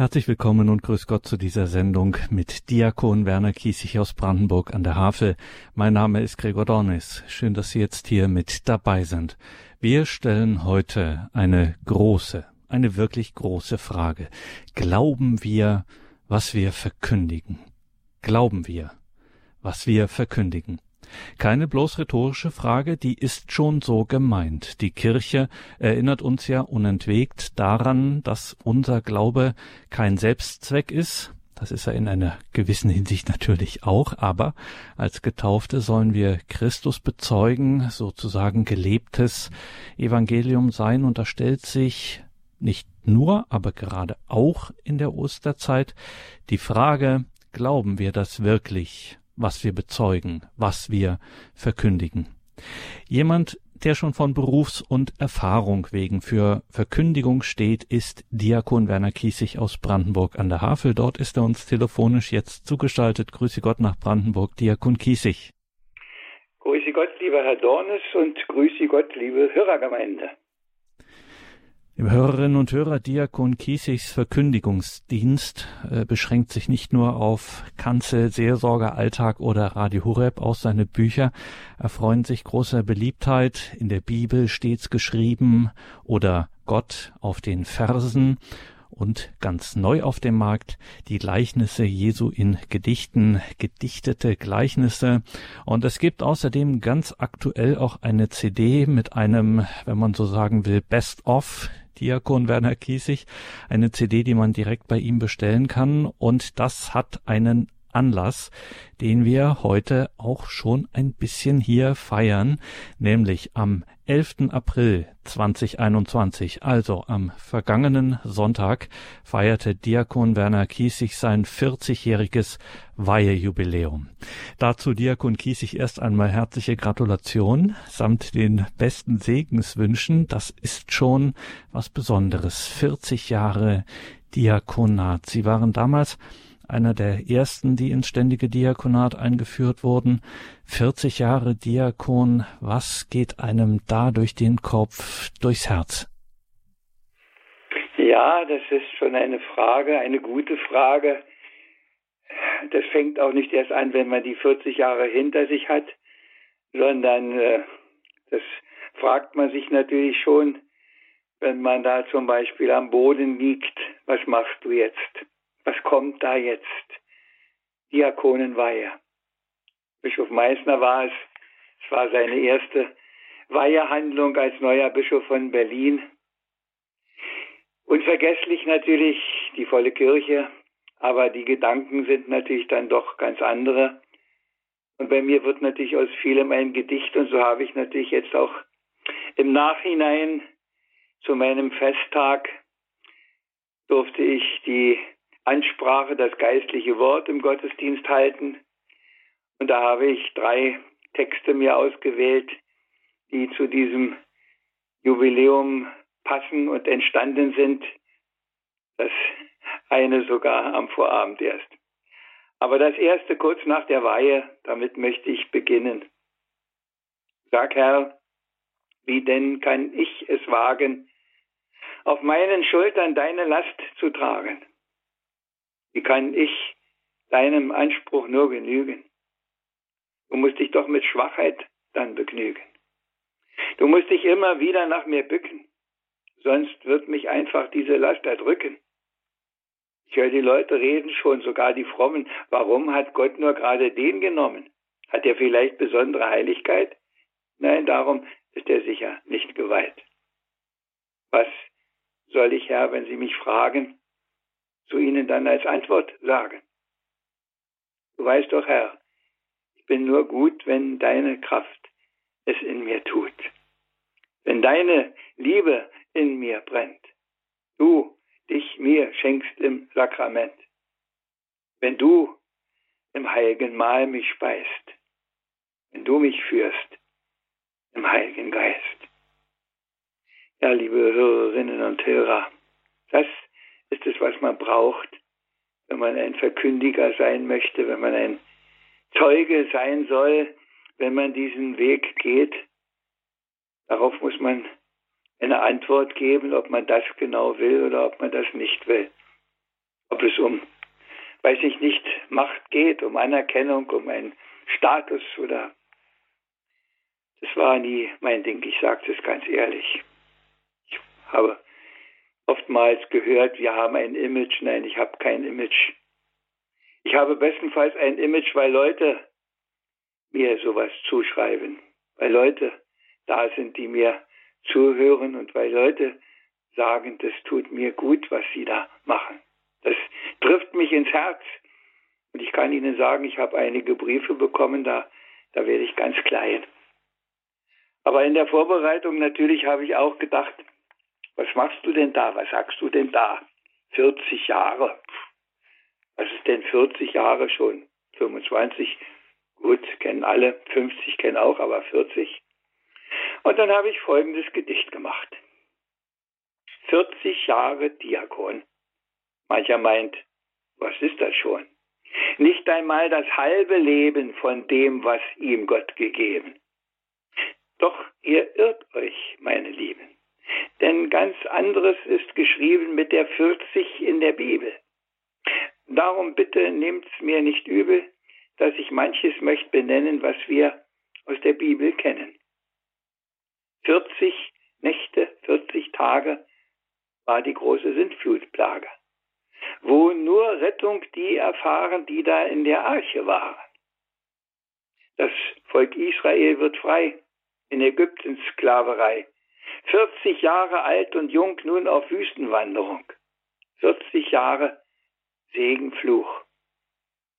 Herzlich willkommen und grüß Gott zu dieser Sendung mit Diakon Werner Kiesig aus Brandenburg an der Havel. Mein Name ist Gregor Dornis. Schön, dass Sie jetzt hier mit dabei sind. Wir stellen heute eine große, eine wirklich große Frage. Glauben wir, was wir verkündigen? Glauben wir, was wir verkündigen? Keine bloß rhetorische Frage, die ist schon so gemeint. Die Kirche erinnert uns ja unentwegt daran, dass unser Glaube kein Selbstzweck ist, das ist er in einer gewissen Hinsicht natürlich auch, aber als Getaufte sollen wir Christus bezeugen, sozusagen gelebtes Evangelium sein, und da stellt sich nicht nur, aber gerade auch in der Osterzeit die Frage, glauben wir das wirklich? Was wir bezeugen, was wir verkündigen. Jemand, der schon von Berufs- und Erfahrung wegen für Verkündigung steht, ist Diakon Werner Kiesig aus Brandenburg an der Havel. Dort ist er uns telefonisch jetzt zugeschaltet. Grüße Gott nach Brandenburg, Diakon Kiesig. Grüße Gott, lieber Herr Dornes und grüße Gott, liebe Hörergemeinde. Im Hörerinnen und Hörer Diakon Kiesigs Verkündigungsdienst äh, beschränkt sich nicht nur auf Kanzel, Seelsorger, Alltag oder Radio Horeb. Auch seine Bücher erfreuen sich großer Beliebtheit. In der Bibel stets geschrieben oder Gott auf den Versen und ganz neu auf dem Markt die Gleichnisse Jesu in Gedichten, gedichtete Gleichnisse. Und es gibt außerdem ganz aktuell auch eine CD mit einem, wenn man so sagen will, Best-of Diakon Werner Kiesig, eine CD, die man direkt bei ihm bestellen kann. Und das hat einen Anlass, den wir heute auch schon ein bisschen hier feiern, nämlich am 11. April 2021, also am vergangenen Sonntag, feierte Diakon Werner Kiesig sein 40-jähriges Weihejubiläum. Dazu Diakon Kiesig erst einmal herzliche Gratulation samt den besten Segenswünschen. Das ist schon was Besonderes. 40 Jahre Diakonat. Sie waren damals einer der ersten, die ins ständige Diakonat eingeführt wurden. 40 Jahre Diakon, was geht einem da durch den Kopf, durchs Herz? Ja, das ist schon eine Frage, eine gute Frage. Das fängt auch nicht erst an, wenn man die 40 Jahre hinter sich hat, sondern äh, das fragt man sich natürlich schon, wenn man da zum Beispiel am Boden liegt, was machst du jetzt? Was kommt da jetzt? Diakonenweihe. Bischof Meissner war es. Es war seine erste Weihehandlung als neuer Bischof von Berlin. Unvergesslich natürlich die volle Kirche, aber die Gedanken sind natürlich dann doch ganz andere. Und bei mir wird natürlich aus vielem ein Gedicht und so habe ich natürlich jetzt auch im Nachhinein zu meinem Festtag durfte ich die Ansprache, das geistliche Wort im Gottesdienst halten. Und da habe ich drei Texte mir ausgewählt, die zu diesem Jubiläum passen und entstanden sind. Das eine sogar am Vorabend erst. Aber das erste kurz nach der Weihe, damit möchte ich beginnen. Sag Herr, wie denn kann ich es wagen, auf meinen Schultern deine Last zu tragen? Wie kann ich deinem Anspruch nur genügen? Du musst dich doch mit Schwachheit dann begnügen. Du musst dich immer wieder nach mir bücken, sonst wird mich einfach diese Last erdrücken. Ich höre die Leute reden schon, sogar die Frommen. Warum hat Gott nur gerade den genommen? Hat er vielleicht besondere Heiligkeit? Nein, darum ist er sicher nicht geweiht. Was soll ich, Herr, wenn Sie mich fragen, zu ihnen dann als Antwort sagen. Du weißt doch, Herr, ich bin nur gut, wenn deine Kraft es in mir tut. Wenn deine Liebe in mir brennt. Du dich mir schenkst im Sakrament. Wenn du im heiligen Mahl mich speist. Wenn du mich führst im heiligen Geist. Ja, liebe Hörerinnen und Hörer, das ist es, was man braucht, wenn man ein Verkündiger sein möchte, wenn man ein Zeuge sein soll, wenn man diesen Weg geht. Darauf muss man eine Antwort geben, ob man das genau will oder ob man das nicht will. ob es um, weiß ich nicht, Macht geht, um Anerkennung, um einen Status oder das war nie mein Ding, ich sage es ganz ehrlich. Ich habe oftmals gehört, wir haben ein Image. Nein, ich habe kein Image. Ich habe bestenfalls ein Image, weil Leute mir sowas zuschreiben, weil Leute da sind, die mir zuhören und weil Leute sagen, das tut mir gut, was sie da machen. Das trifft mich ins Herz. Und ich kann Ihnen sagen, ich habe einige Briefe bekommen, da, da werde ich ganz klein. Aber in der Vorbereitung natürlich habe ich auch gedacht, was machst du denn da? Was sagst du denn da? 40 Jahre. Was ist denn 40 Jahre schon? 25? Gut, kennen alle. 50 kennen auch, aber 40. Und dann habe ich folgendes Gedicht gemacht. 40 Jahre Diakon. Mancher meint, was ist das schon? Nicht einmal das halbe Leben von dem, was ihm Gott gegeben. Doch ihr irrt euch, meine Lieben. Denn ganz anderes ist geschrieben mit der 40 in der Bibel. Darum bitte nehmt's mir nicht übel, dass ich manches möchte benennen, was wir aus der Bibel kennen. 40 Nächte, 40 Tage war die große Sintflutplage, wo nur Rettung die erfahren, die da in der Arche waren. Das Volk Israel wird frei in Ägyptens Sklaverei. 40 Jahre alt und jung nun auf Wüstenwanderung. 40 Jahre Segenfluch.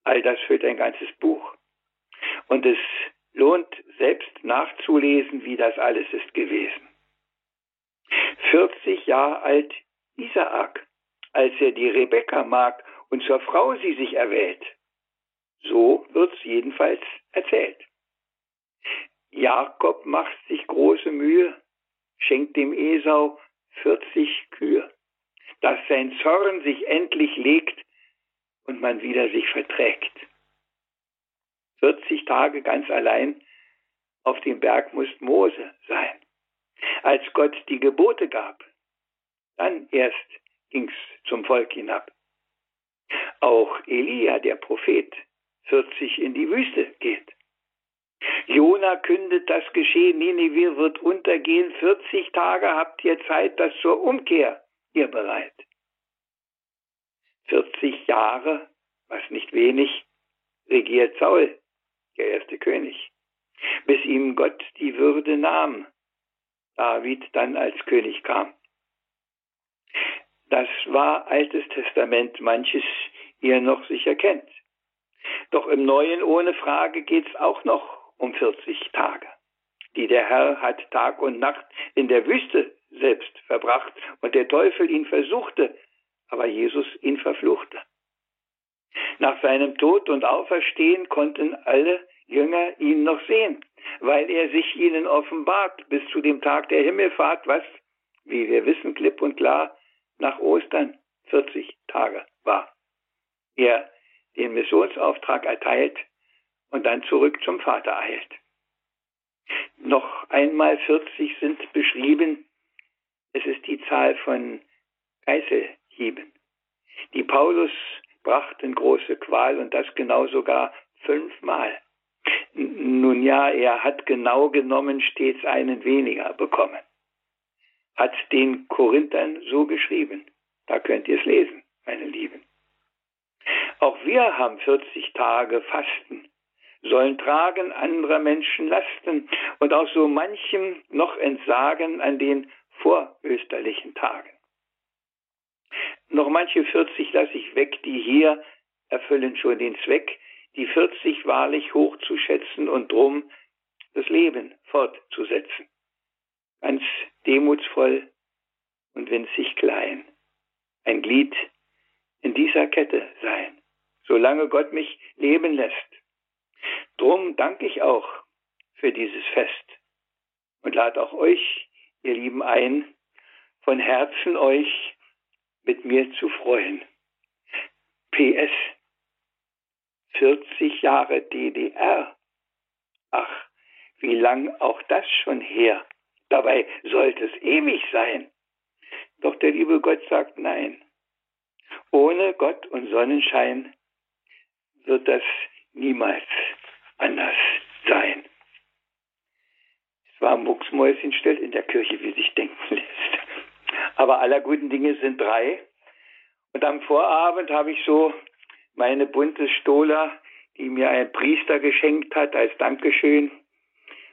All das füllt ein ganzes Buch. Und es lohnt selbst nachzulesen, wie das alles ist gewesen. 40 Jahre alt Isaak, als er die Rebekka mag und zur Frau sie sich erwählt. So wird's jedenfalls erzählt. Jakob macht sich große Mühe, schenkt dem Esau 40 Kühe, dass sein Zorn sich endlich legt und man wieder sich verträgt. 40 Tage ganz allein auf dem Berg muss Mose sein. Als Gott die Gebote gab, dann erst ging's zum Volk hinab. Auch Elia, der Prophet, 40 in die Wüste geht. Jona kündet das Geschehen, Ninive wird untergehen, 40 Tage habt ihr Zeit, das zur Umkehr ihr bereit. 40 Jahre, was nicht wenig, regiert Saul, der erste König, bis ihm Gott die Würde nahm, David dann als König kam. Das war Altes Testament, manches ihr noch sicher kennt. Doch im Neuen ohne Frage geht's auch noch um 40 Tage, die der Herr hat Tag und Nacht in der Wüste selbst verbracht und der Teufel ihn versuchte, aber Jesus ihn verfluchte. Nach seinem Tod und Auferstehen konnten alle Jünger ihn noch sehen, weil er sich ihnen offenbart bis zu dem Tag der Himmelfahrt, was, wie wir wissen, klipp und klar nach Ostern 40 Tage war. Er den Missionsauftrag erteilt und dann zurück zum Vater eilt. Noch einmal 40 sind beschrieben. Es ist die Zahl von Geißelhieben. Die Paulus brachten große Qual und das genau sogar fünfmal. Nun ja, er hat genau genommen stets einen weniger bekommen. Hat den Korinthern so geschrieben. Da könnt ihr es lesen, meine Lieben. Auch wir haben 40 Tage Fasten sollen tragen anderer Menschen Lasten und auch so manchem noch entsagen an den vorösterlichen Tagen. Noch manche 40 lasse ich weg, die hier erfüllen schon den Zweck, die 40 wahrlich hochzuschätzen und drum das Leben fortzusetzen. Ganz demutsvoll und winzig klein. Ein Glied in dieser Kette sein, solange Gott mich leben lässt Drum danke ich auch für dieses Fest und lade auch euch, ihr Lieben, ein, von Herzen euch mit mir zu freuen. PS 40 Jahre DDR. Ach, wie lang auch das schon her. Dabei sollte es ewig sein. Doch der liebe Gott sagt nein. Ohne Gott und Sonnenschein wird das niemals anders sein. Es war mucksmäuschenstill in der Kirche, wie sich denken lässt. Aber aller guten Dinge sind drei. Und am Vorabend habe ich so meine bunte Stola, die mir ein Priester geschenkt hat als Dankeschön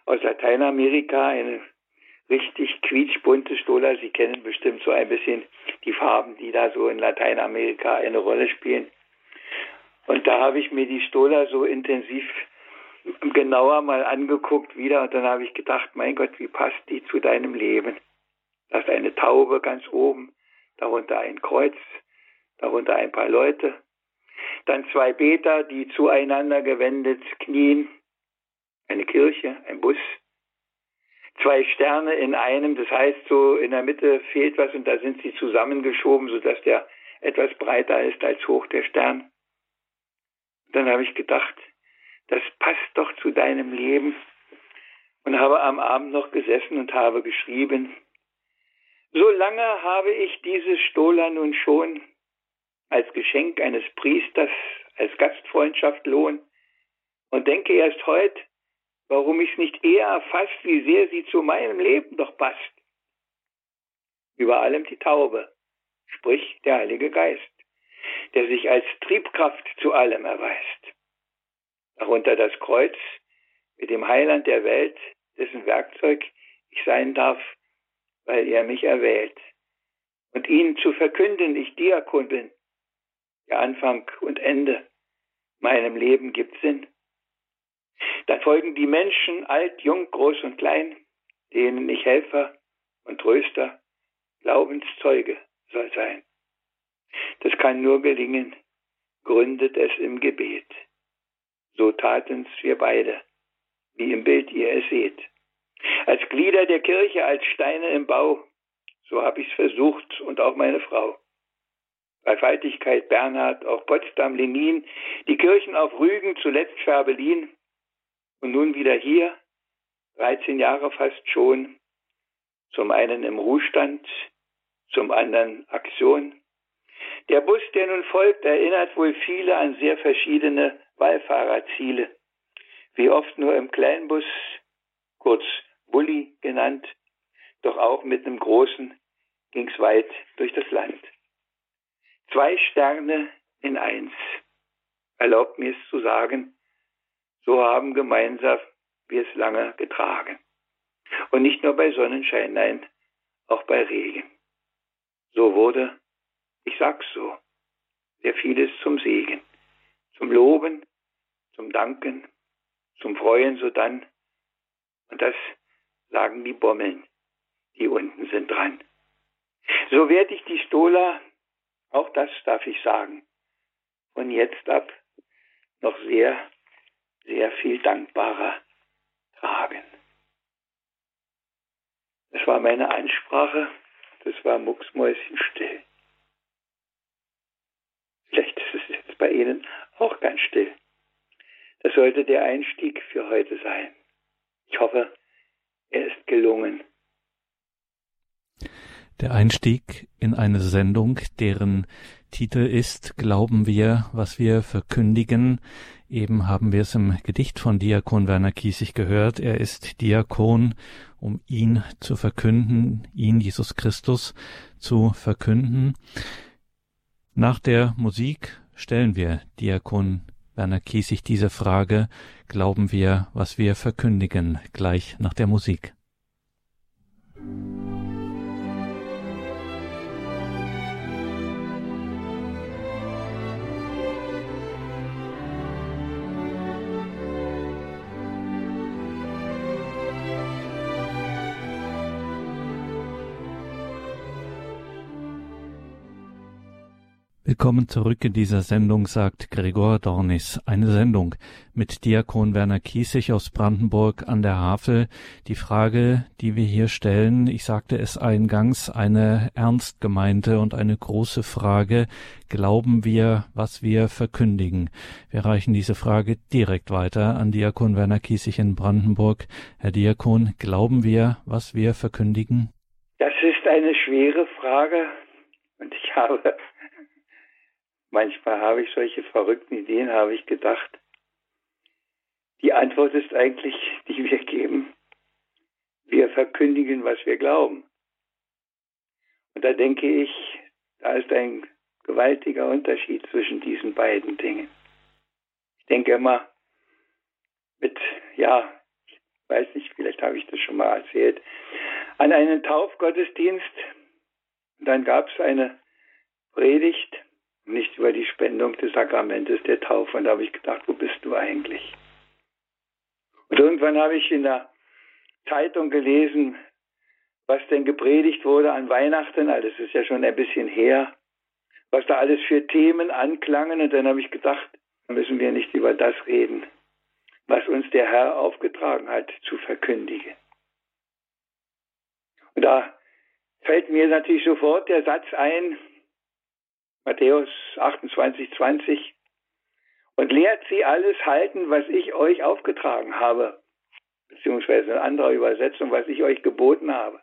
aus Lateinamerika, eine richtig quietschbunte Stola. Sie kennen bestimmt so ein bisschen die Farben, die da so in Lateinamerika eine Rolle spielen. Und da habe ich mir die Stola so intensiv genauer mal angeguckt wieder und dann habe ich gedacht, mein Gott, wie passt die zu deinem Leben? Da ist eine Taube ganz oben, darunter ein Kreuz, darunter ein paar Leute, dann zwei Beter, die zueinander gewendet knien, eine Kirche, ein Bus, zwei Sterne in einem, das heißt so in der Mitte fehlt was und da sind sie zusammengeschoben, sodass der etwas breiter ist als hoch der Stern. Dann habe ich gedacht, das passt doch zu deinem Leben und habe am Abend noch gesessen und habe geschrieben, so lange habe ich diese Stola nun schon als Geschenk eines Priesters, als Gastfreundschaft lohn und denke erst heute, warum ich es nicht eher erfasst, wie sehr sie zu meinem Leben doch passt. Über allem die Taube, sprich der Heilige Geist, der sich als Triebkraft zu allem erweist. Darunter das Kreuz mit dem Heiland der Welt, dessen Werkzeug ich sein darf, weil er mich erwählt. Und ihnen zu verkünden, ich Diakon bin, der Anfang und Ende meinem Leben gibt Sinn. Dann folgen die Menschen, alt, jung, groß und klein, denen ich Helfer und Tröster, Glaubenszeuge soll sein. Das kann nur gelingen, gründet es im Gebet. So taten's wir beide, wie im Bild ihr es seht. Als Glieder der Kirche, als Steine im Bau, so hab ich's versucht und auch meine Frau. Dreifaltigkeit Bernhard, auch Potsdam, Lenin, die Kirchen auf Rügen, zuletzt Färbelin und nun wieder hier, 13 Jahre fast schon, zum einen im Ruhestand, zum anderen Aktion. Der Bus, der nun folgt, erinnert wohl viele an sehr verschiedene Wallfahrerziele, wie oft nur im Kleinbus, kurz Bulli genannt, doch auch mit einem großen ging's weit durch das Land. Zwei Sterne in eins. Erlaubt mir es zu sagen, so haben gemeinsam wir es lange getragen. Und nicht nur bei Sonnenschein, nein, auch bei Regen. So wurde, ich sag's so, sehr vieles zum Segen, zum Loben, zum Danken, zum Freuen sodann. Und das sagen die Bommeln, die unten sind dran. So werde ich die Stola auch das darf ich sagen. Von jetzt ab noch sehr, sehr viel dankbarer tragen. Das war meine Ansprache. Das war mucksmäuschenstill. Vielleicht ist es bei Ihnen auch ganz still. Das sollte der Einstieg für heute sein. Ich hoffe, er ist gelungen. Der Einstieg in eine Sendung, deren Titel ist Glauben wir, was wir verkündigen. Eben haben wir es im Gedicht von Diakon Werner Kiesig gehört. Er ist Diakon, um ihn zu verkünden, ihn, Jesus Christus, zu verkünden. Nach der Musik stellen wir Diakon Werner Kiesig diese Frage, glauben wir, was wir verkündigen, gleich nach der Musik. Willkommen zurück in dieser Sendung, sagt Gregor Dornis. Eine Sendung mit Diakon Werner Kiesig aus Brandenburg an der Havel. Die Frage, die wir hier stellen, ich sagte es eingangs, eine ernst gemeinte und eine große Frage. Glauben wir, was wir verkündigen? Wir reichen diese Frage direkt weiter an Diakon Werner Kiesig in Brandenburg. Herr Diakon, glauben wir, was wir verkündigen? Das ist eine schwere Frage und ich habe Manchmal habe ich solche verrückten Ideen, habe ich gedacht. Die Antwort ist eigentlich, die wir geben. Wir verkündigen, was wir glauben. Und da denke ich, da ist ein gewaltiger Unterschied zwischen diesen beiden Dingen. Ich denke immer, mit, ja, ich weiß nicht, vielleicht habe ich das schon mal erzählt, an einen Taufgottesdienst, dann gab es eine Predigt, nicht über die Spendung des Sakramentes der Taufe. Und da habe ich gedacht, wo bist du eigentlich? Und irgendwann habe ich in der Zeitung gelesen, was denn gepredigt wurde an Weihnachten, also das ist ja schon ein bisschen her, was da alles für Themen anklangen. Und dann habe ich gedacht, müssen wir nicht über das reden, was uns der Herr aufgetragen hat, zu verkündigen. Und da fällt mir natürlich sofort der Satz ein, Matthäus 28, 20, und lehrt sie alles halten, was ich euch aufgetragen habe, beziehungsweise in anderer Übersetzung, was ich euch geboten habe.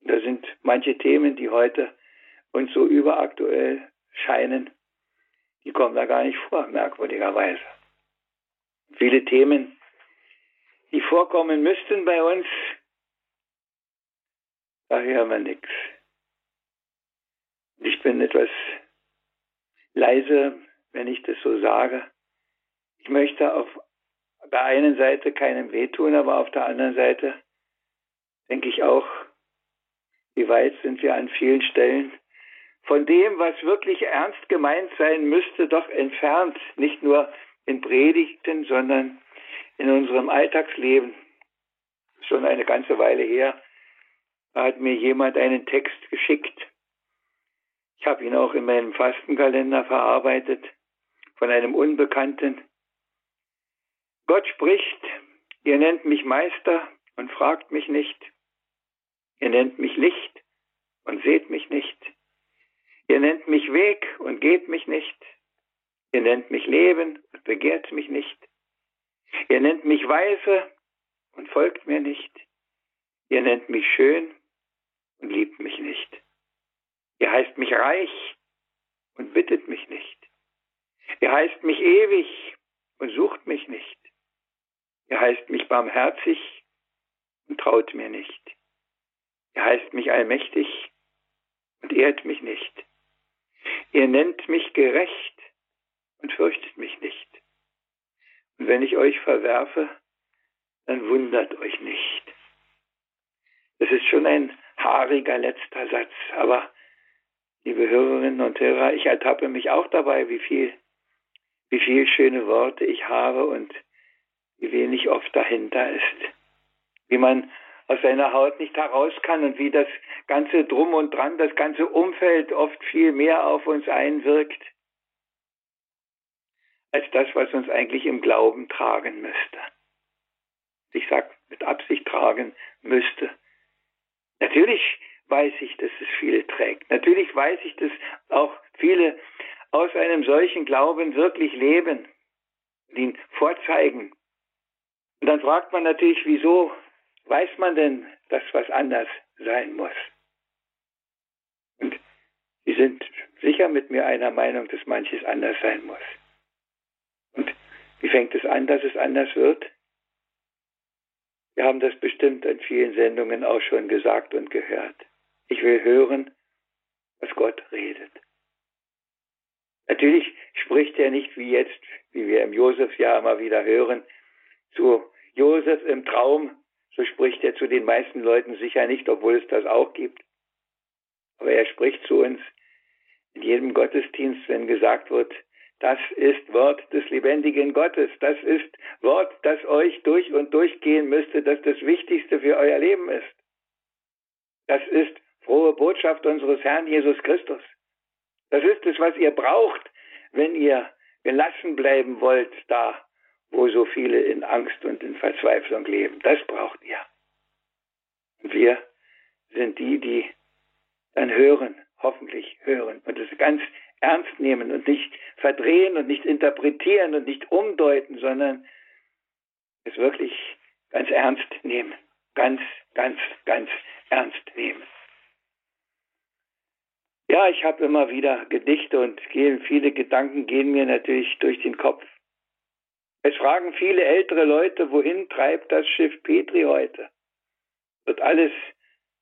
Da sind manche Themen, die heute uns so überaktuell scheinen, die kommen da gar nicht vor, merkwürdigerweise. Viele Themen, die vorkommen müssten bei uns, da hören wir nichts. Ich bin etwas leise, wenn ich das so sage. Ich möchte auf der einen Seite keinem wehtun, aber auf der anderen Seite denke ich auch, wie weit sind wir an vielen Stellen von dem, was wirklich ernst gemeint sein müsste, doch entfernt, nicht nur in Predigten, sondern in unserem Alltagsleben. Schon eine ganze Weile her hat mir jemand einen Text geschickt. Ich habe ihn auch in meinem Fastenkalender verarbeitet von einem Unbekannten. Gott spricht, ihr nennt mich Meister und fragt mich nicht. Ihr nennt mich Licht und seht mich nicht. Ihr nennt mich Weg und geht mich nicht. Ihr nennt mich Leben und begehrt mich nicht. Ihr nennt mich Weise und folgt mir nicht. Ihr nennt mich schön und liebt mich nicht. Ihr heißt mich reich und bittet mich nicht. Ihr heißt mich ewig und sucht mich nicht. Ihr heißt mich barmherzig und traut mir nicht. Ihr heißt mich allmächtig und ehrt mich nicht. Ihr nennt mich gerecht und fürchtet mich nicht. Und wenn ich euch verwerfe, dann wundert euch nicht. Das ist schon ein haariger letzter Satz, aber liebe Hörerinnen und Hörer, ich ertappe mich auch dabei, wie viel, wie viel schöne Worte ich habe und wie wenig oft dahinter ist. Wie man aus seiner Haut nicht heraus kann und wie das ganze Drum und Dran, das ganze Umfeld oft viel mehr auf uns einwirkt, als das, was uns eigentlich im Glauben tragen müsste. Ich sage mit Absicht tragen müsste. Natürlich weiß ich, dass es viele. Natürlich weiß ich, dass auch viele aus einem solchen Glauben wirklich leben, ihn vorzeigen. Und dann fragt man natürlich, wieso weiß man denn, dass was anders sein muss? Und Sie sind sicher mit mir einer Meinung, dass manches anders sein muss. Und wie fängt es an, dass es anders wird? Wir haben das bestimmt in vielen Sendungen auch schon gesagt und gehört. Ich will hören, was Gott redet. Natürlich spricht er nicht wie jetzt, wie wir im Josefsjahr immer wieder hören, zu Josef im Traum, so spricht er zu den meisten Leuten sicher nicht, obwohl es das auch gibt. Aber er spricht zu uns in jedem Gottesdienst, wenn gesagt wird, das ist Wort des lebendigen Gottes. Das ist Wort, das euch durch und durch gehen müsste, das das Wichtigste für euer Leben ist. Das ist frohe Botschaft unseres Herrn Jesus Christus. Das ist es, was ihr braucht, wenn ihr gelassen bleiben wollt, da wo so viele in Angst und in Verzweiflung leben. Das braucht ihr. Wir sind die, die dann hören, hoffentlich hören und es ganz ernst nehmen und nicht verdrehen und nicht interpretieren und nicht umdeuten, sondern es wirklich ganz ernst nehmen. Ganz, ganz, ganz ernst nehmen. Ja, ich habe immer wieder Gedichte und viele Gedanken gehen mir natürlich durch den Kopf. Es fragen viele ältere Leute, wohin treibt das Schiff Petri heute? Wird alles,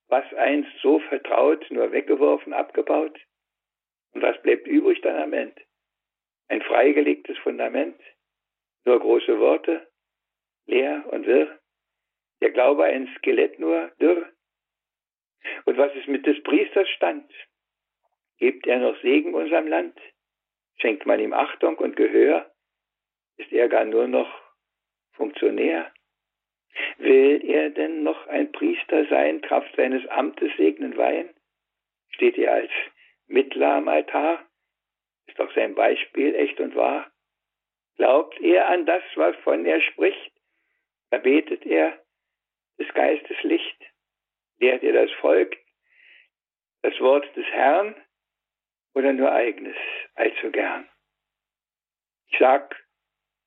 was einst so vertraut, nur weggeworfen, abgebaut? Und was bleibt übrig dann am Ende? Ein freigelegtes Fundament? Nur große Worte? Leer und wirr? Der Glaube ein Skelett nur dürr? Und was ist mit des Priesters Stand? Gibt er noch Segen unserem Land? Schenkt man ihm Achtung und Gehör? Ist er gar nur noch Funktionär? Will er denn noch ein Priester sein, Kraft seines Amtes segnen weihen? Steht er als Mittler am Altar? Ist doch sein Beispiel echt und wahr? Glaubt er an das, wovon er spricht? Erbetet er des Geistes Licht? Lehrt er das Volk das Wort des Herrn? Oder nur eigenes allzu gern. Ich sag,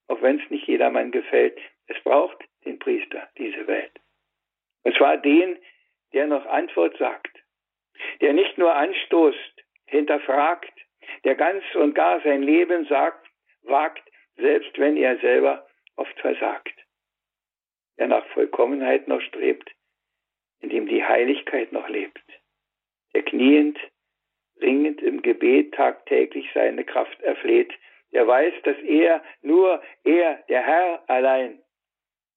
auch wenn es nicht jedermann gefällt, es braucht den Priester, diese Welt. Und zwar den, der noch Antwort sagt, der nicht nur anstoßt, hinterfragt, der ganz und gar sein Leben sagt, wagt, selbst wenn er selber oft versagt, der nach Vollkommenheit noch strebt, in dem die Heiligkeit noch lebt, der kniend dringend im Gebet tagtäglich seine Kraft erfleht, der weiß, dass er, nur er, der Herr allein,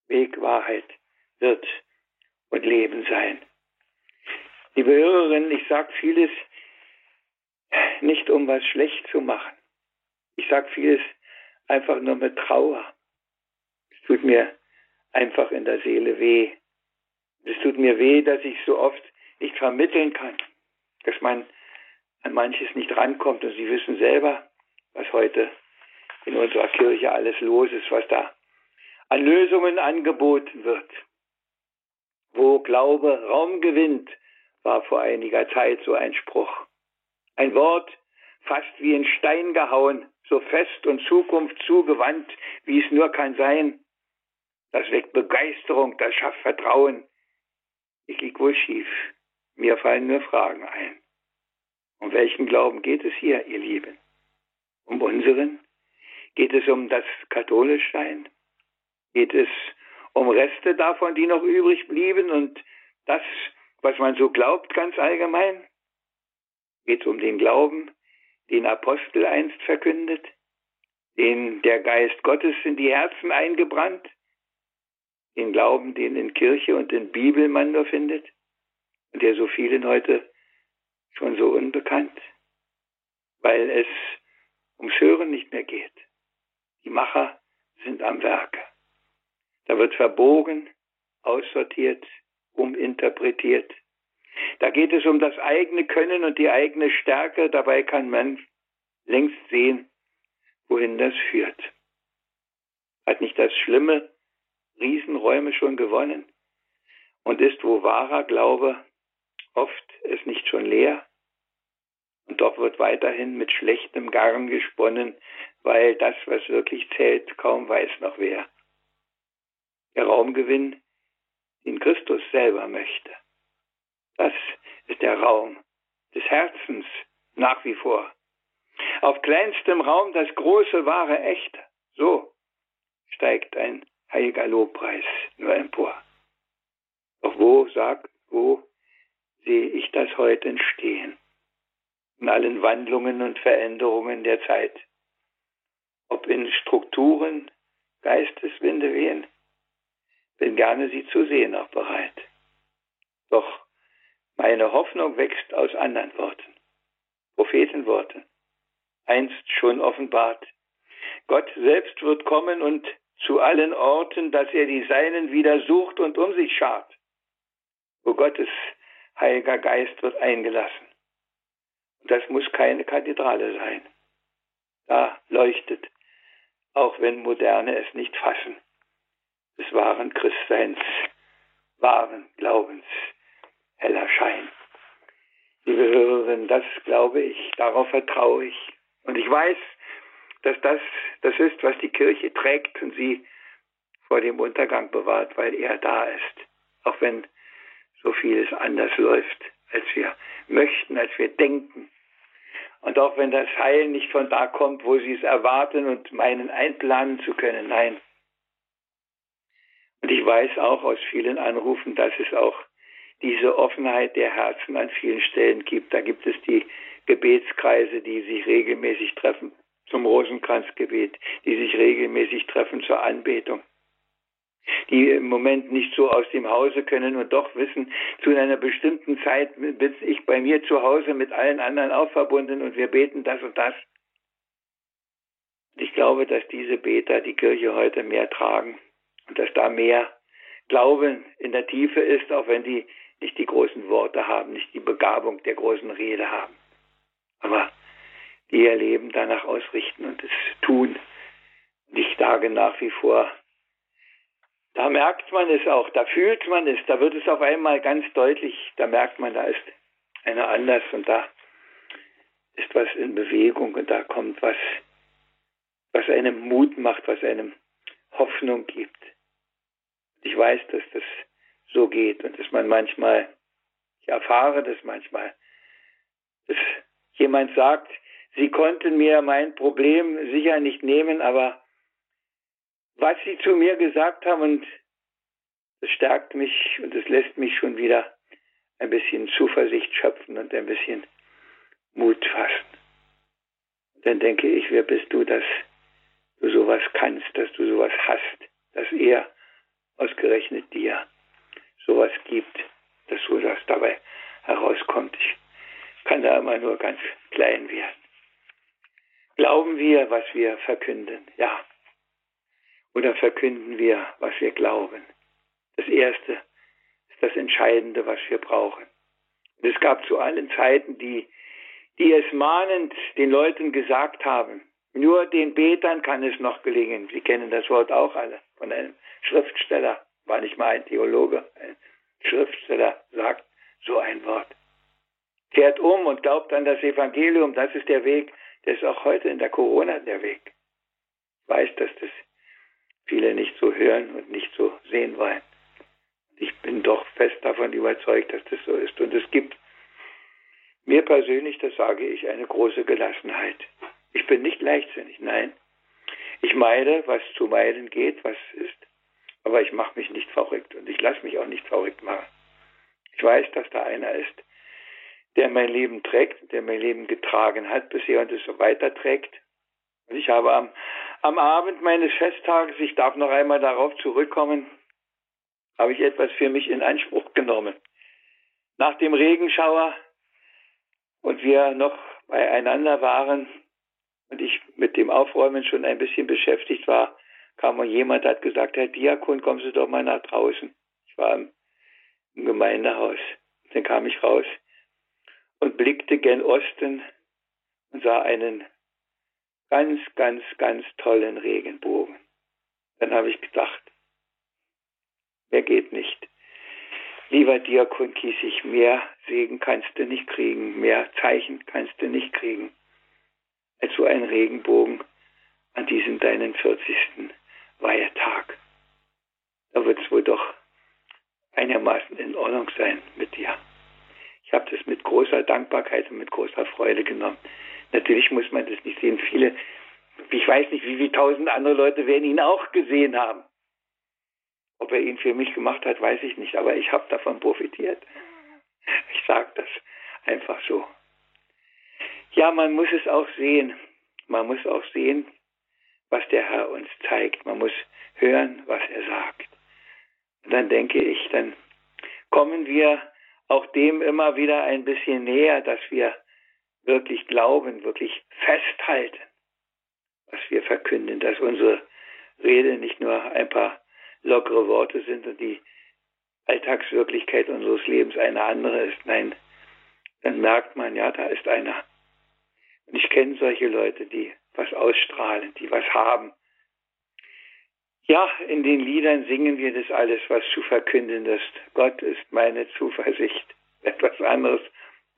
Weg, Wahrheit wird und Leben sein. Liebe Hörerinnen, ich sage vieles nicht, um was schlecht zu machen. Ich sage vieles einfach nur mit Trauer. Es tut mir einfach in der Seele weh. Es tut mir weh, dass ich so oft nicht vermitteln kann, dass man an manches nicht rankommt. Und Sie wissen selber, was heute in unserer Kirche alles los ist, was da an Lösungen angeboten wird. Wo Glaube Raum gewinnt, war vor einiger Zeit so ein Spruch. Ein Wort, fast wie in Stein gehauen, so fest und Zukunft zugewandt, wie es nur kann sein. Das weckt Begeisterung, das schafft Vertrauen. Ich lieg wohl schief. Mir fallen nur Fragen ein. Um welchen Glauben geht es hier, ihr Lieben? Um unseren? Geht es um das Katholischsein? Geht es um Reste davon, die noch übrig blieben und das, was man so glaubt, ganz allgemein? Geht es um den Glauben, den Apostel einst verkündet, den der Geist Gottes in die Herzen eingebrannt, den Glauben, den in Kirche und in Bibel man nur findet und der so vielen heute schon so unbekannt, weil es ums Hören nicht mehr geht. Die Macher sind am Werke. Da wird verbogen, aussortiert, uminterpretiert. Da geht es um das eigene Können und die eigene Stärke. Dabei kann man längst sehen, wohin das führt. Hat nicht das schlimme Riesenräume schon gewonnen? Und ist, wo wahrer Glaube oft es nicht schon leer? Und doch wird weiterhin mit schlechtem Garn gesponnen, weil das, was wirklich zählt, kaum weiß noch wer. Der Raumgewinn, den Christus selber möchte. Das ist der Raum des Herzens nach wie vor. Auf kleinstem Raum das große, wahre, echte. So steigt ein heiliger Lobpreis nur empor. Doch wo, sagt, wo sehe ich das heute entstehen? In allen Wandlungen und Veränderungen der Zeit. Ob in Strukturen, Geisteswinde wehen, bin gerne sie zu sehen auch bereit. Doch meine Hoffnung wächst aus anderen Worten, Prophetenworten, einst schon offenbart. Gott selbst wird kommen und zu allen Orten, dass er die Seinen wieder sucht und um sich schart, wo Gottes Heiliger Geist wird eingelassen. Und das muss keine Kathedrale sein. Da leuchtet, auch wenn Moderne es nicht fassen, des wahren Christseins, wahren Glaubens, heller Schein. Liebe Hörerinnen, das glaube ich, darauf vertraue ich. Und ich weiß, dass das das ist, was die Kirche trägt und sie vor dem Untergang bewahrt, weil er da ist. Auch wenn so vieles anders läuft, als wir möchten, als wir denken, Und auch wenn das Heil nicht von da kommt, wo sie es erwarten und meinen einplanen zu können, nein. Und ich weiß auch aus vielen Anrufen, dass es auch diese Offenheit der Herzen an vielen Stellen gibt. Da gibt es die Gebetskreise, die sich regelmäßig treffen zum Rosenkranzgebet, die sich regelmäßig treffen zur Anbetung die im Moment nicht so aus dem Hause können und doch wissen, zu einer bestimmten Zeit bin ich bei mir zu Hause mit allen anderen auch verbunden und wir beten das und das. Ich glaube, dass diese Beter die Kirche heute mehr tragen und dass da mehr Glauben in der Tiefe ist, auch wenn die nicht die großen Worte haben, nicht die Begabung der großen Rede haben. Aber die ihr Leben danach ausrichten und es tun. Und ich sage nach wie vor, da merkt man es auch, da fühlt man es, da wird es auf einmal ganz deutlich, da merkt man, da ist einer anders und da ist was in Bewegung und da kommt was, was einem Mut macht, was einem Hoffnung gibt. Ich weiß, dass das so geht und dass man manchmal, ich erfahre das manchmal, dass jemand sagt, Sie konnten mir mein Problem sicher nicht nehmen, aber was sie zu mir gesagt haben und es stärkt mich und es lässt mich schon wieder ein bisschen Zuversicht schöpfen und ein bisschen Mut fassen. Dann denke ich, wer bist du, dass du sowas kannst, dass du sowas hast, dass er ausgerechnet dir sowas gibt, dass so das dabei herauskommt. Ich kann da immer nur ganz klein werden. Glauben wir, was wir verkünden? Ja oder verkünden wir, was wir glauben? Das Erste ist das Entscheidende, was wir brauchen. Und es gab zu allen Zeiten die, die es mahnend den Leuten gesagt haben, nur den Betern kann es noch gelingen. Sie kennen das Wort auch alle von einem Schriftsteller, war nicht mal ein Theologe, ein Schriftsteller sagt so ein Wort. Kehrt um und glaubt an das Evangelium, das ist der Weg, der ist auch heute in der Corona der Weg. Ich weiß, dass das viele nicht so hören und nicht so sehen wollen. Ich bin doch fest davon überzeugt, dass das so ist. Und es gibt mir persönlich, das sage ich, eine große Gelassenheit. Ich bin nicht leichtsinnig, nein. Ich meide, was zu meiden geht, was ist. Aber ich mache mich nicht verrückt und ich lasse mich auch nicht verrückt machen. Ich weiß, dass da einer ist, der mein Leben trägt, der mein Leben getragen hat bisher und es so weiterträgt. Und ich habe am am Abend meines Festtages, ich darf noch einmal darauf zurückkommen, habe ich etwas für mich in Anspruch genommen. Nach dem Regenschauer und wir noch beieinander waren und ich mit dem Aufräumen schon ein bisschen beschäftigt war, kam und jemand hat gesagt, Herr Diakon, kommen Sie doch mal nach draußen. Ich war im, im Gemeindehaus. Dann kam ich raus und blickte gen Osten und sah einen ganz, ganz, ganz tollen Regenbogen. Dann habe ich gedacht, mehr geht nicht. Lieber Diakon Kiesig, mehr Segen kannst du nicht kriegen, mehr Zeichen kannst du nicht kriegen, als so ein Regenbogen an diesem deinen 40. Weihetag. Da wird es wohl doch einigermaßen in Ordnung sein mit dir. Ich habe das mit großer Dankbarkeit und mit großer Freude genommen. Natürlich muss man das nicht sehen. Viele, ich weiß nicht, wie viele tausend andere Leute werden ihn auch gesehen haben. Ob er ihn für mich gemacht hat, weiß ich nicht, aber ich habe davon profitiert. Ich sage das einfach so. Ja, man muss es auch sehen. Man muss auch sehen, was der Herr uns zeigt. Man muss hören, was er sagt. Und dann denke ich, dann kommen wir auch dem immer wieder ein bisschen näher, dass wir wirklich glauben, wirklich festhalten, was wir verkünden, dass unsere Rede nicht nur ein paar lockere Worte sind und die Alltagswirklichkeit unseres Lebens eine andere ist. Nein, dann merkt man, ja, da ist einer. Und ich kenne solche Leute, die was ausstrahlen, die was haben. Ja, in den Liedern singen wir das alles, was zu verkünden ist. Gott ist meine Zuversicht. Etwas anderes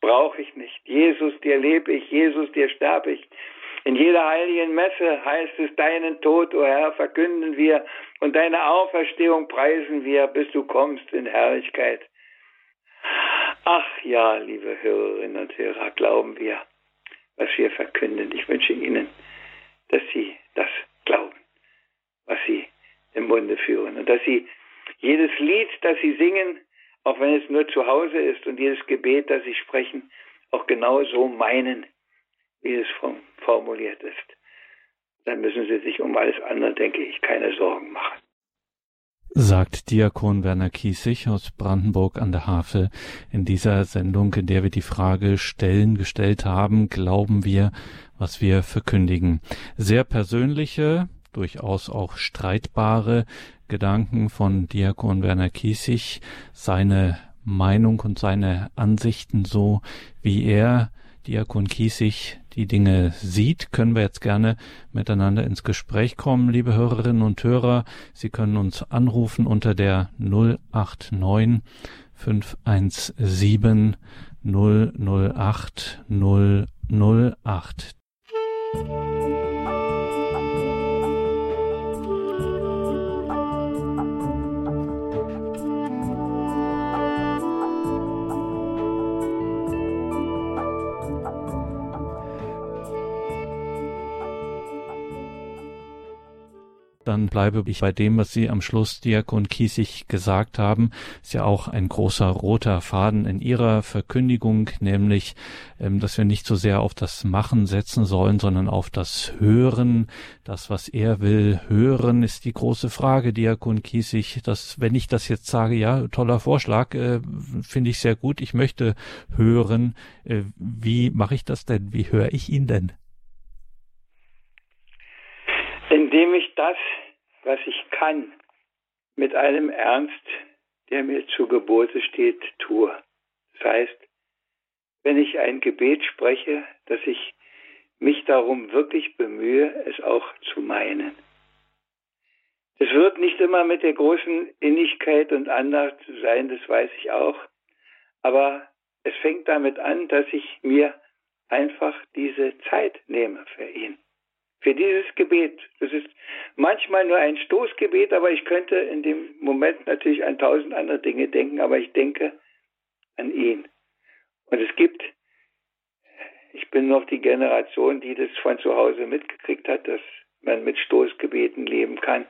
brauche ich nicht. Jesus, dir lebe ich, Jesus, dir sterbe ich. In jeder heiligen Messe heißt es, deinen Tod, o oh Herr, verkünden wir und deine Auferstehung preisen wir, bis du kommst in Herrlichkeit. Ach ja, liebe Hörerinnen und Hörer, glauben wir, was wir verkünden. Ich wünsche Ihnen, dass Sie das glauben, was Sie im Munde führen und dass Sie jedes Lied, das Sie singen, auch wenn es nur zu Hause ist und jedes Gebet, das Sie sprechen, auch genau so meinen, wie es formuliert ist. Dann müssen Sie sich um alles andere, denke ich, keine Sorgen machen sagt Diakon Werner Kiesig aus Brandenburg an der Havel in dieser Sendung, in der wir die Frage stellen, gestellt haben, glauben wir, was wir verkündigen. Sehr persönliche, durchaus auch streitbare Gedanken von Diakon Werner Kiesig, seine Meinung und seine Ansichten so, wie er Diakon Kiesig die Dinge sieht, können wir jetzt gerne miteinander ins Gespräch kommen, liebe Hörerinnen und Hörer. Sie können uns anrufen unter der 089 517 008 008. dann bleibe ich bei dem, was Sie am Schluss Diakon Kiesig gesagt haben. Ist ja auch ein großer roter Faden in Ihrer Verkündigung, nämlich, ähm, dass wir nicht so sehr auf das Machen setzen sollen, sondern auf das Hören. Das, was er will, hören, ist die große Frage, Diakon Kiesig. Dass, wenn ich das jetzt sage, ja, toller Vorschlag, äh, finde ich sehr gut. Ich möchte hören. Äh, wie mache ich das denn? Wie höre ich ihn denn? Indem ich das, was ich kann, mit einem Ernst, der mir zu Gebote steht, tue. Das heißt, wenn ich ein Gebet spreche, dass ich mich darum wirklich bemühe, es auch zu meinen. Es wird nicht immer mit der großen Innigkeit und Andacht sein, das weiß ich auch, aber es fängt damit an, dass ich mir einfach diese Zeit nehme für ihn für dieses Gebet. Das ist manchmal nur ein Stoßgebet, aber ich könnte in dem Moment natürlich an tausend andere Dinge denken, aber ich denke an ihn. Und es gibt, ich bin noch die Generation, die das von zu Hause mitgekriegt hat, dass man mit Stoßgebeten leben kann.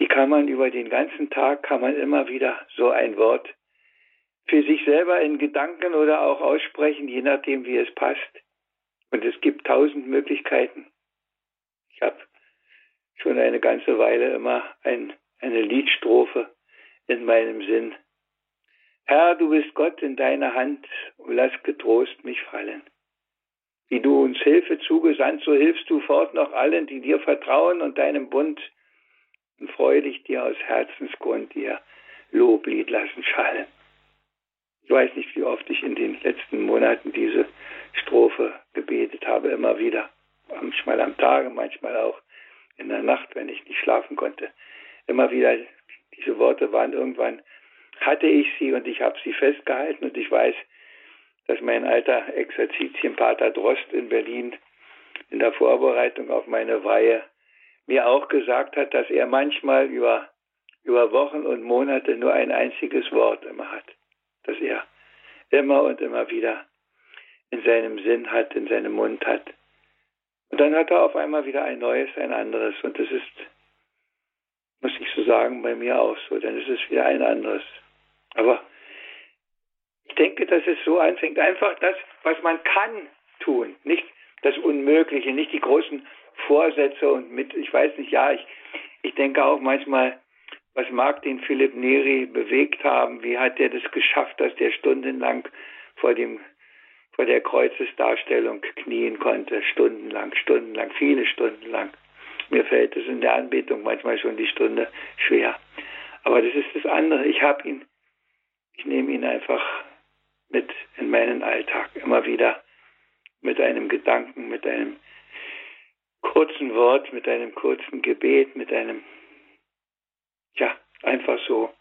Die kann man über den ganzen Tag, kann man immer wieder so ein Wort für sich selber in Gedanken oder auch aussprechen, je nachdem, wie es passt. Und es gibt tausend Möglichkeiten. Ich habe schon eine ganze Weile immer ein, eine Liedstrophe in meinem Sinn. Herr, du bist Gott in deiner Hand und lass getrost mich fallen. Wie du uns Hilfe zugesandt, so hilfst du fort noch allen, die dir vertrauen und deinem Bund und freudig dir aus Herzensgrund ihr Loblied lassen schallen. Ich weiß nicht, wie oft ich in den letzten Monaten diese Strophe gebetet habe, immer wieder manchmal am Tage, manchmal auch in der Nacht, wenn ich nicht schlafen konnte. Immer wieder, diese Worte waren irgendwann, hatte ich sie und ich habe sie festgehalten und ich weiß, dass mein alter Exerzitienpater Drost in Berlin in der Vorbereitung auf meine Weihe mir auch gesagt hat, dass er manchmal über, über Wochen und Monate nur ein einziges Wort immer hat, dass er immer und immer wieder in seinem Sinn hat, in seinem Mund hat. Und dann hat er auf einmal wieder ein neues, ein anderes. Und das ist, muss ich so sagen, bei mir auch so. Dann ist es wieder ein anderes. Aber ich denke, dass es so anfängt. Einfach das, was man kann tun. Nicht das Unmögliche, nicht die großen Vorsätze und mit, ich weiß nicht, ja, ich, ich denke auch manchmal, was mag den Philipp Neri bewegt haben? Wie hat er das geschafft, dass der stundenlang vor dem vor der Kreuzesdarstellung knien konnte, stundenlang, stundenlang, viele Stunden lang. Mir fällt es in der Anbetung manchmal schon die Stunde schwer. Aber das ist das andere. Ich habe ihn, ich nehme ihn einfach mit in meinen Alltag, immer wieder mit einem Gedanken, mit einem kurzen Wort, mit einem kurzen Gebet, mit einem, ja, einfach so.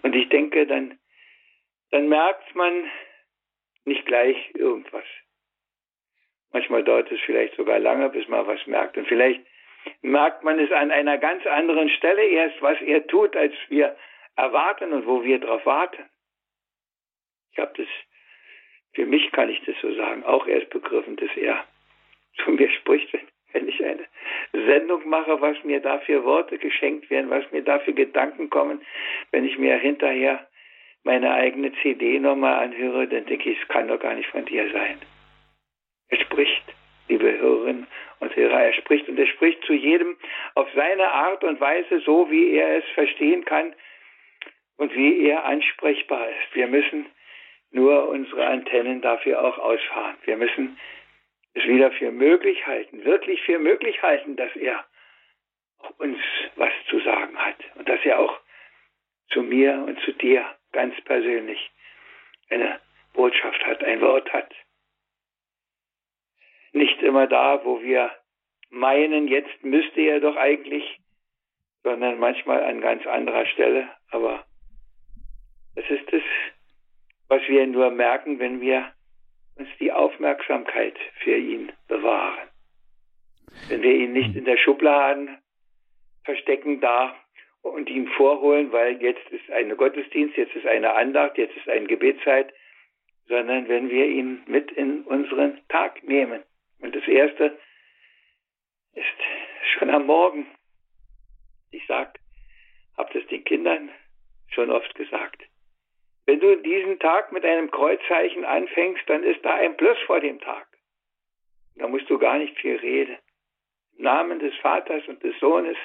Und ich denke, dann, dann merkt man, nicht gleich irgendwas. Manchmal dauert es vielleicht sogar lange, bis man was merkt. Und vielleicht merkt man es an einer ganz anderen Stelle erst, was er tut, als wir erwarten und wo wir darauf warten. Ich habe das für mich kann ich das so sagen, auch erst begriffen, dass er zu mir spricht, wenn, ich eine Sendung mache, was mir dafür Worte geschenkt werden, was mir dafür Gedanken kommen, wenn ich mir hinterher meine eigene CD nochmal anhöre, dann denke ich, es kann doch gar nicht von dir sein. Er spricht, liebe Hörerinnen und Hörer, er spricht und er spricht zu jedem auf seine Art und Weise, so wie er es verstehen kann und wie er ansprechbar ist. Wir müssen nur unsere Antennen dafür auch ausfahren. Wir müssen es wieder für möglich halten, wirklich für möglich halten, dass er uns was zu sagen hat und dass er auch zu mir und zu dir ganz persönlich eine Botschaft hat, ein Wort hat. Nicht immer da, wo wir meinen, jetzt müsste er doch eigentlich, sondern manchmal an ganz anderer Stelle. Aber das ist es, was wir nur merken, wenn wir uns die Aufmerksamkeit für ihn bewahren. Wenn wir ihn nicht hm. in der Schublade verstecken da und ihn vorholen, weil jetzt ist eine Gottesdienst, jetzt ist eine Andacht, jetzt ist eine Gebetszeit, sondern wenn wir ihn mit in unseren Tag nehmen. Und das Erste ist schon am Morgen. Ich sag, hab das den Kindern schon oft gesagt. Wenn du diesen Tag mit einem Kreuzzeichen anfängst, dann ist da ein Plus vor dem Tag. Da musst du gar nicht viel reden. Im Namen des Vaters und des Sohnes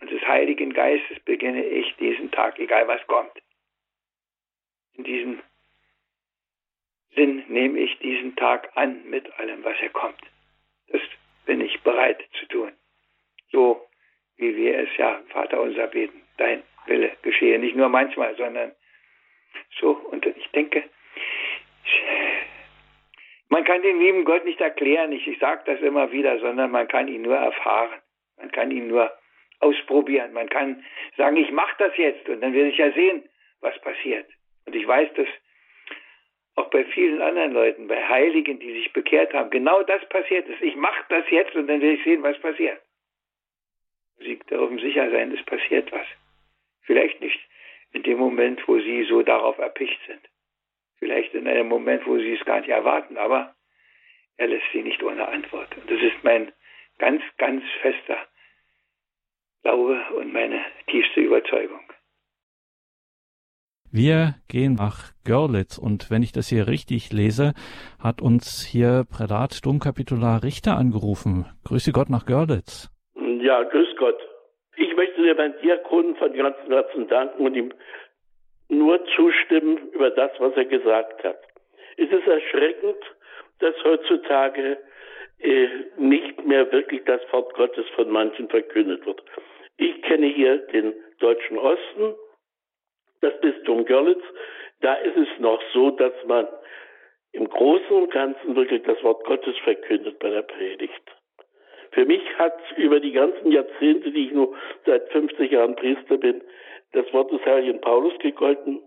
und des Heiligen Geistes beginne ich diesen Tag, egal was kommt. In diesem Sinn nehme ich diesen Tag an mit allem, was er kommt. Das bin ich bereit zu tun. So wie wir es ja, Vater unser beten, dein Wille geschehe. Nicht nur manchmal, sondern so, und ich denke, man kann den lieben Gott nicht erklären, ich, ich sage das immer wieder, sondern man kann ihn nur erfahren. Man kann ihn nur ausprobieren. Man kann sagen, ich mache das jetzt und dann werde ich ja sehen, was passiert. Und ich weiß, dass auch bei vielen anderen Leuten, bei Heiligen, die sich bekehrt haben, genau das passiert ist. Ich mache das jetzt und dann werde ich sehen, was passiert. Sie dürfen sicher sein, es passiert was. Vielleicht nicht in dem Moment, wo sie so darauf erpicht sind. Vielleicht in einem Moment, wo sie es gar nicht erwarten, aber er lässt sie nicht ohne Antwort. Und das ist mein ganz, ganz fester Glaube und meine tiefste Überzeugung. Wir gehen nach Görlitz und wenn ich das hier richtig lese, hat uns hier Prälat Domkapitular Richter angerufen. Grüße Gott nach Görlitz. Ja, grüß Gott. Ich möchte dir beim Diakonen von ganzem Herzen danken und ihm nur zustimmen über das, was er gesagt hat. Es ist erschreckend, dass heutzutage äh, nicht mehr wirklich das Wort Gottes von manchen verkündet wird. Ich kenne hier den deutschen Osten, das Bistum Görlitz. Da ist es noch so, dass man im Großen und Ganzen wirklich das Wort Gottes verkündet bei der Predigt. Für mich hat über die ganzen Jahrzehnte, die ich nur seit 50 Jahren Priester bin, das Wort des Heiligen Paulus gegolten.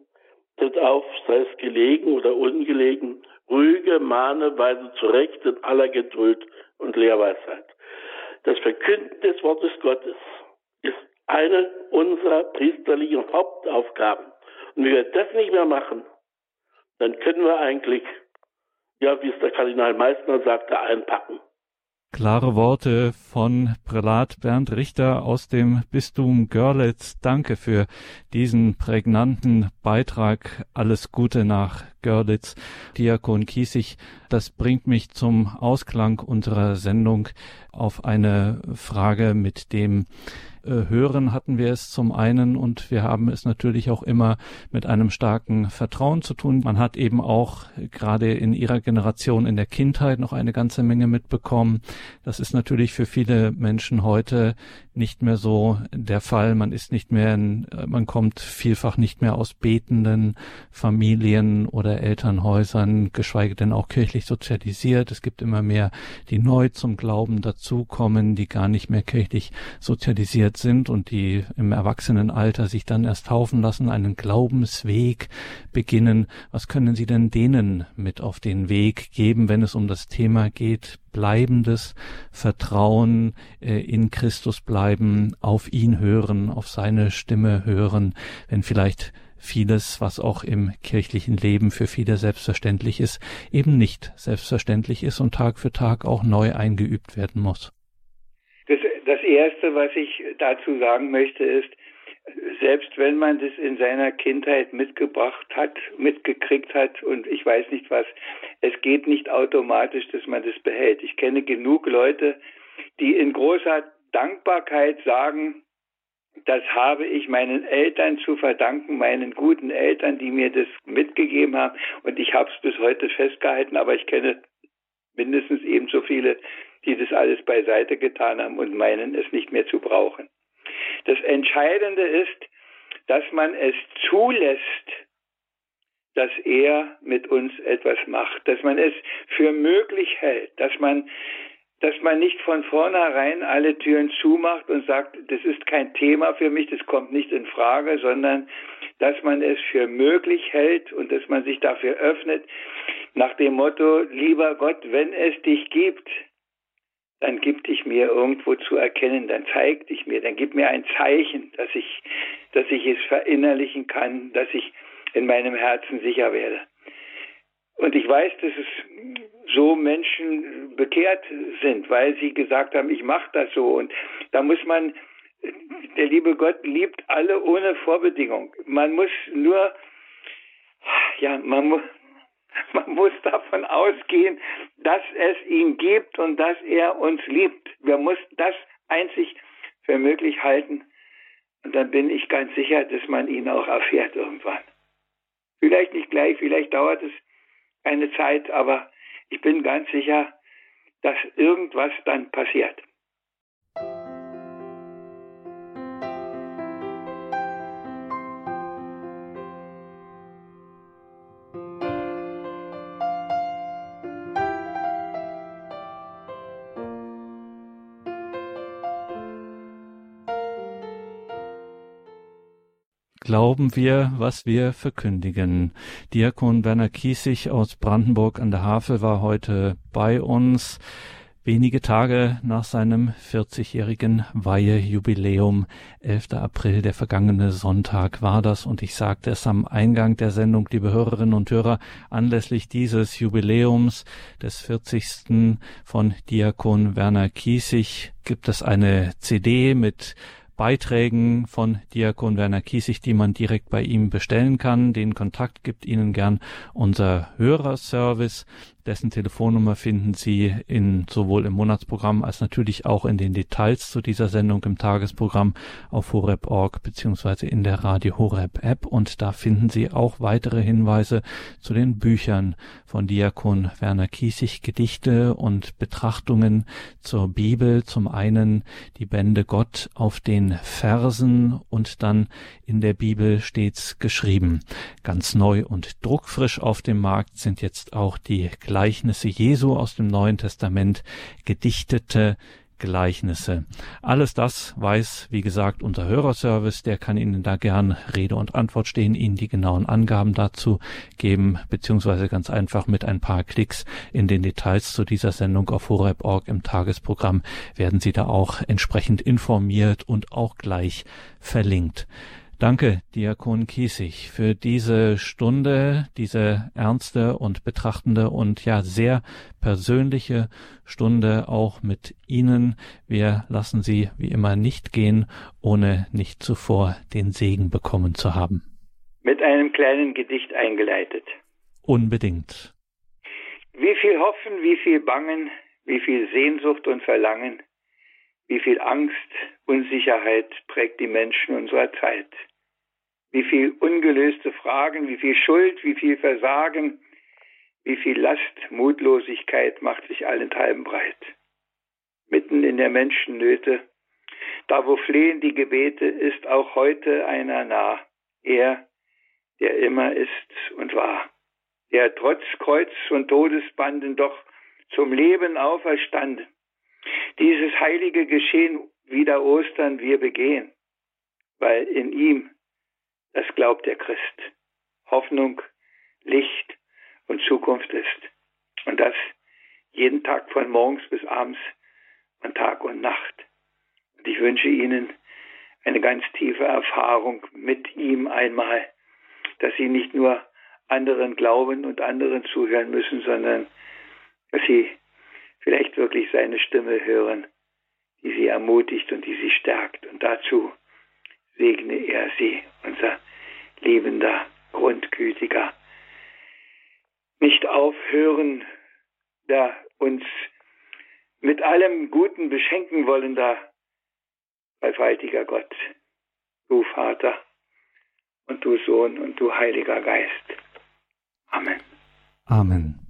Tritt auf, sei es gelegen oder ungelegen, rüge, mahne, weise zurecht in aller Geduld und Lehrweisheit. Das Verkünden des Wortes Gottes ist eine unserer priesterlichen Hauptaufgaben. Und wenn wir das nicht mehr machen, dann können wir eigentlich, ja, wie es der Kardinal Meissner sagte, einpacken. Klare Worte von Prälat Bernd Richter aus dem Bistum Görlitz. Danke für diesen prägnanten Beitrag. Alles Gute nach Görlitz. Diakon Kiesig, das bringt mich zum Ausklang unserer Sendung auf eine Frage mit dem äh, hören hatten wir es zum einen und wir haben es natürlich auch immer mit einem starken Vertrauen zu tun. Man hat eben auch gerade in ihrer Generation in der Kindheit noch eine ganze Menge mitbekommen. Das ist natürlich für viele Menschen heute nicht mehr so der Fall. Man ist nicht mehr, in, man kommt vielfach nicht mehr aus betenden Familien oder Elternhäusern, geschweige denn auch kirchlich sozialisiert. Es gibt immer mehr, die neu zum Glauben dazukommen, die gar nicht mehr kirchlich sozialisiert sind und die im Erwachsenenalter sich dann erst taufen lassen, einen Glaubensweg beginnen. Was können Sie denn denen mit auf den Weg geben, wenn es um das Thema geht, bleibendes Vertrauen äh, in Christus bleiben, auf ihn hören, auf seine Stimme hören, wenn vielleicht vieles, was auch im kirchlichen Leben für viele selbstverständlich ist, eben nicht selbstverständlich ist und Tag für Tag auch neu eingeübt werden muss. Das, das Erste, was ich dazu sagen möchte, ist, selbst wenn man das in seiner Kindheit mitgebracht hat, mitgekriegt hat und ich weiß nicht was, es geht nicht automatisch, dass man das behält. Ich kenne genug Leute, die in großer Dankbarkeit sagen, das habe ich meinen Eltern zu verdanken, meinen guten Eltern, die mir das mitgegeben haben. Und ich habe es bis heute festgehalten, aber ich kenne mindestens ebenso viele, die das alles beiseite getan haben und meinen, es nicht mehr zu brauchen. Das Entscheidende ist, dass man es zulässt, dass er mit uns etwas macht, dass man es für möglich hält, dass man dass man nicht von vornherein alle Türen zumacht und sagt, das ist kein Thema für mich, das kommt nicht in Frage, sondern dass man es für möglich hält und dass man sich dafür öffnet, nach dem Motto, lieber Gott, wenn es dich gibt, dann gib dich mir irgendwo zu erkennen, dann zeig dich mir, dann gib mir ein Zeichen, dass ich, dass ich es verinnerlichen kann, dass ich in meinem Herzen sicher werde. Und ich weiß, dass es so Menschen bekehrt sind, weil sie gesagt haben, ich mache das so. Und da muss man, der liebe Gott liebt alle ohne Vorbedingung. Man muss nur, ja, man muss, man muss davon ausgehen, dass es ihn gibt und dass er uns liebt. Wir müssen das einzig für möglich halten. Und dann bin ich ganz sicher, dass man ihn auch erfährt irgendwann. Vielleicht nicht gleich, vielleicht dauert es eine Zeit, aber ich bin ganz sicher, dass irgendwas dann passiert. Glauben wir, was wir verkündigen. Diakon Werner Kiesig aus Brandenburg an der Havel war heute bei uns. Wenige Tage nach seinem 40-jährigen Weihejubiläum, 11. April, der vergangene Sonntag war das. Und ich sagte es am Eingang der Sendung, liebe Hörerinnen und Hörer, anlässlich dieses Jubiläums des 40. von Diakon Werner Kiesig gibt es eine CD mit Beiträgen von Diakon Werner Kiesig, die man direkt bei ihm bestellen kann. Den Kontakt gibt Ihnen gern unser Hörerservice. Dessen Telefonnummer finden Sie in sowohl im Monatsprogramm als natürlich auch in den Details zu dieser Sendung im Tagesprogramm auf horeb.org beziehungsweise in der Radio Horeb App und da finden Sie auch weitere Hinweise zu den Büchern von Diakon Werner Kiesig, Gedichte und Betrachtungen zur Bibel. Zum einen die Bände Gott auf den Versen und dann in der Bibel stets geschrieben. Ganz neu und druckfrisch auf dem Markt sind jetzt auch die Gleichnisse Jesu aus dem Neuen Testament, gedichtete Gleichnisse. Alles das weiß, wie gesagt, unser Hörerservice. Der kann Ihnen da gern Rede und Antwort stehen, Ihnen die genauen Angaben dazu geben, beziehungsweise ganz einfach mit ein paar Klicks in den Details zu dieser Sendung auf horeb.org im Tagesprogramm werden Sie da auch entsprechend informiert und auch gleich verlinkt. Danke, Diakon Kiesig, für diese Stunde, diese ernste und betrachtende und ja sehr persönliche Stunde auch mit Ihnen. Wir lassen Sie wie immer nicht gehen, ohne nicht zuvor den Segen bekommen zu haben. Mit einem kleinen Gedicht eingeleitet. Unbedingt. Wie viel Hoffen, wie viel Bangen, wie viel Sehnsucht und Verlangen, wie viel Angst, Unsicherheit prägt die Menschen unserer Zeit wie viel ungelöste Fragen, wie viel Schuld, wie viel Versagen, wie viel Last, Mutlosigkeit macht sich allenthalben breit. Mitten in der Menschennöte, da wo flehen die Gebete, ist auch heute einer nah, er, der immer ist und war, der trotz Kreuz und Todesbanden doch zum Leben auferstanden. Dieses heilige Geschehen wieder Ostern wir begehen, weil in ihm das glaubt der Christ. Hoffnung, Licht und Zukunft ist. Und das jeden Tag von morgens bis abends und Tag und Nacht. Und ich wünsche Ihnen eine ganz tiefe Erfahrung mit ihm einmal, dass sie nicht nur anderen glauben und anderen zuhören müssen, sondern dass sie vielleicht wirklich seine Stimme hören, die sie ermutigt und die sie stärkt. Und dazu segne er sie, unser liebender, grundgütiger, nicht aufhören, da uns mit allem Guten beschenken wollender, dreifaltiger Gott, du Vater und du Sohn und du Heiliger Geist. Amen. Amen.